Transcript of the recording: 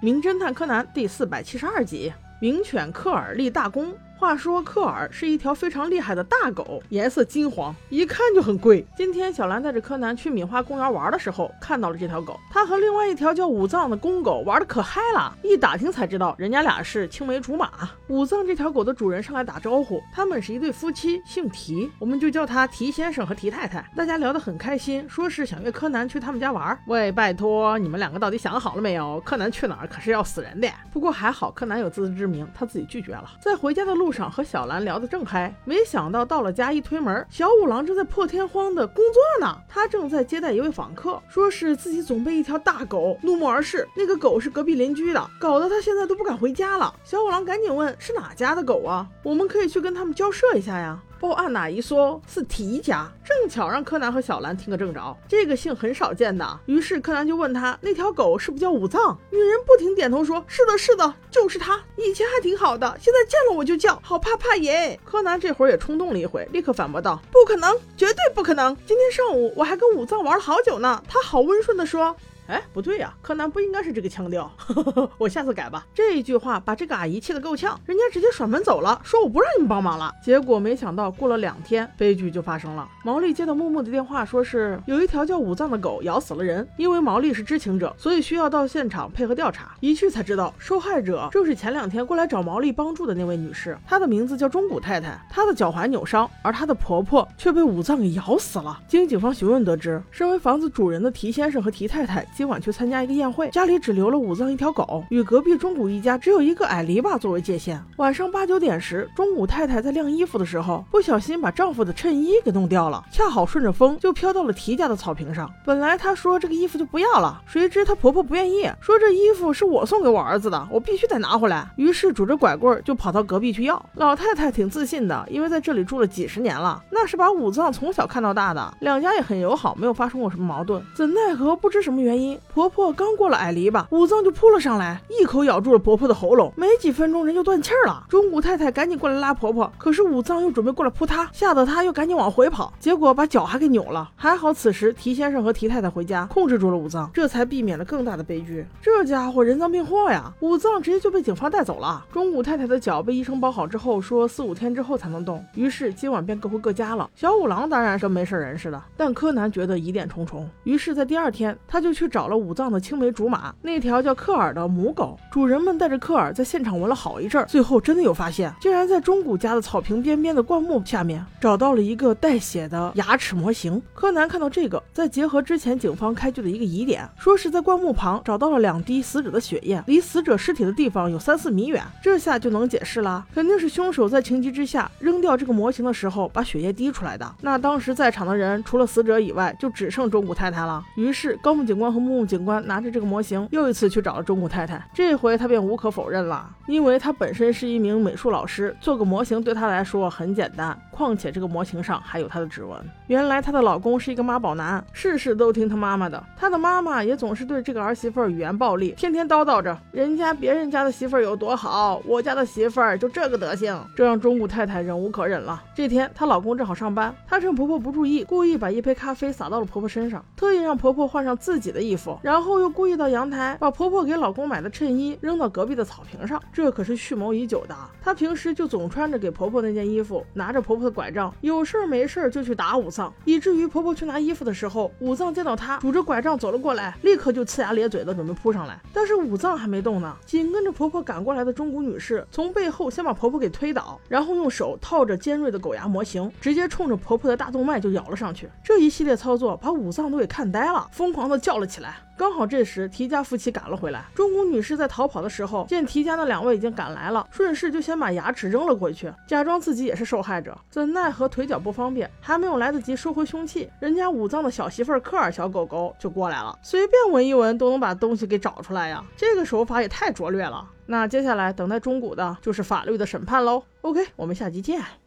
名侦探柯南》第四百七十二集：名犬科尔立大功。话说科尔是一条非常厉害的大狗，颜色金黄，一看就很贵。今天小兰带着柯南去米花公园玩的时候，看到了这条狗。它和另外一条叫武藏的公狗玩的可嗨了，一打听才知道人家俩是青梅竹马。武藏这条狗的主人上来打招呼，他们是一对夫妻，姓提，我们就叫他提先生和提太太。大家聊得很开心，说是想约柯南去他们家玩。喂，拜托你们两个到底想好了没有？柯南去哪儿可是要死人的。不过还好柯南有自知之明，他自己拒绝了。在回家的路。路上和小兰聊得正嗨，没想到到了家一推门，小五郎正在破天荒的工作呢。他正在接待一位访客，说是自己总被一条大狗怒目而视。那个狗是隔壁邻居的，搞得他现在都不敢回家了。小五郎赶紧问是哪家的狗啊？我们可以去跟他们交涉一下呀。报案哪一说是提家，正巧让柯南和小兰听个正着。这个姓很少见的，于是柯南就问他那条狗是不是叫武藏？女人不停点头说：“是的，是的，就是他。以前还挺好的，现在见了我就叫，好怕怕耶。”柯南这会儿也冲动了一回，立刻反驳道：“不可能，绝对不可能！今天上午我还跟武藏玩了好久呢。”他好温顺的说。哎，不对呀，柯南不应该是这个腔调，呵呵呵我下次改吧。这一句话把这个阿姨气得够呛，人家直接甩门走了，说我不让你们帮忙了。结果没想到过了两天，悲剧就发生了。毛利接到木木的电话，说是有一条叫武藏的狗咬死了人。因为毛利是知情者，所以需要到现场配合调查。一去才知道，受害者正是前两天过来找毛利帮助的那位女士，她的名字叫中谷太太。她的脚踝扭伤，而她的婆婆却被武藏给咬死了。经警方询问得知，身为房子主人的提先生和提太太。今晚去参加一个宴会，家里只留了武藏一条狗，与隔壁中谷一家只有一个矮篱笆作为界限。晚上八九点时，中谷太太在晾衣服的时候，不小心把丈夫的衬衣给弄掉了，恰好顺着风就飘到了提家的草坪上。本来她说这个衣服就不要了，谁知她婆婆不愿意，说这衣服是我送给我儿子的，我必须得拿回来。于是拄着拐棍就跑到隔壁去要。老太太挺自信的，因为在这里住了几十年了，那是把武藏从小看到大的，两家也很友好，没有发生过什么矛盾。怎奈何不知什么原因，婆。婆刚过了矮篱笆，武藏就扑了上来，一口咬住了婆婆的喉咙，没几分钟人就断气了。中谷太太赶紧过来拉婆婆，可是武藏又准备过来扑她，吓得她又赶紧往回跑，结果把脚还给扭了。还好此时提先生和提太太回家控制住了武藏，这才避免了更大的悲剧。这家伙人赃并获呀！武藏直接就被警方带走了。中谷太太的脚被医生包好之后，说四五天之后才能动，于是今晚便各回各家了。小五郎当然是没事人似的，但柯南觉得疑点重重，于是，在第二天他就去找找了武。藏的青梅竹马，那条叫克尔的母狗，主人们带着克尔在现场闻了好一阵，最后真的有发现，竟然在中谷家的草坪边边的灌木下面找到了一个带血的牙齿模型。柯南看到这个，再结合之前警方开具的一个疑点，说是在灌木旁找到了两滴死者的血液，离死者尸体的地方有三四米远，这下就能解释了，肯定是凶手在情急之下扔掉这个模型的时候把血液滴出来的。那当时在场的人除了死者以外，就只剩中谷太太了。于是高木警官和木木警。官拿着这个模型，又一次去找了中古太太。这回他便无可否认了，因为他本身是一名美术老师，做个模型对他来说很简单。况且这个模型上还有她的指纹。原来她的老公是一个妈宝男，事事都听她妈妈的。她的妈妈也总是对这个儿媳妇语言暴力，天天叨叨着人家别人家的媳妇儿有多好，我家的媳妇儿就这个德行，这让中谷太太忍无可忍了。这天她老公正好上班，她趁婆婆不注意，故意把一杯咖啡洒到了婆婆身上，特意让婆婆换上自己的衣服，然后又故意到阳台把婆婆给老公买的衬衣扔到隔壁的草坪上。这可是蓄谋已久的，她平时就总穿着给婆婆那件衣服，拿着婆婆。拐杖，有事儿没事儿就去打武藏，以至于婆婆去拿衣服的时候，武藏见到她拄着拐杖走了过来，立刻就呲牙咧嘴的准备扑上来。但是武藏还没动呢，紧跟着婆婆赶过来的中谷女士从背后先把婆婆给推倒，然后用手套着尖锐的狗牙模型，直接冲着婆婆的大动脉就咬了上去。这一系列操作把武藏都给看呆了，疯狂的叫了起来。刚好这时提家夫妻赶了回来，中谷女士在逃跑的时候，见提家那两位已经赶来了，顺势就先把牙齿扔了过去，假装自己也是受害者。怎奈何腿脚不方便，还没有来得及收回凶器，人家武藏的小媳妇儿科尔小狗狗就过来了，随便闻一闻都能把东西给找出来呀，这个手法也太拙劣了。那接下来等待中谷的就是法律的审判喽。OK，我们下集见。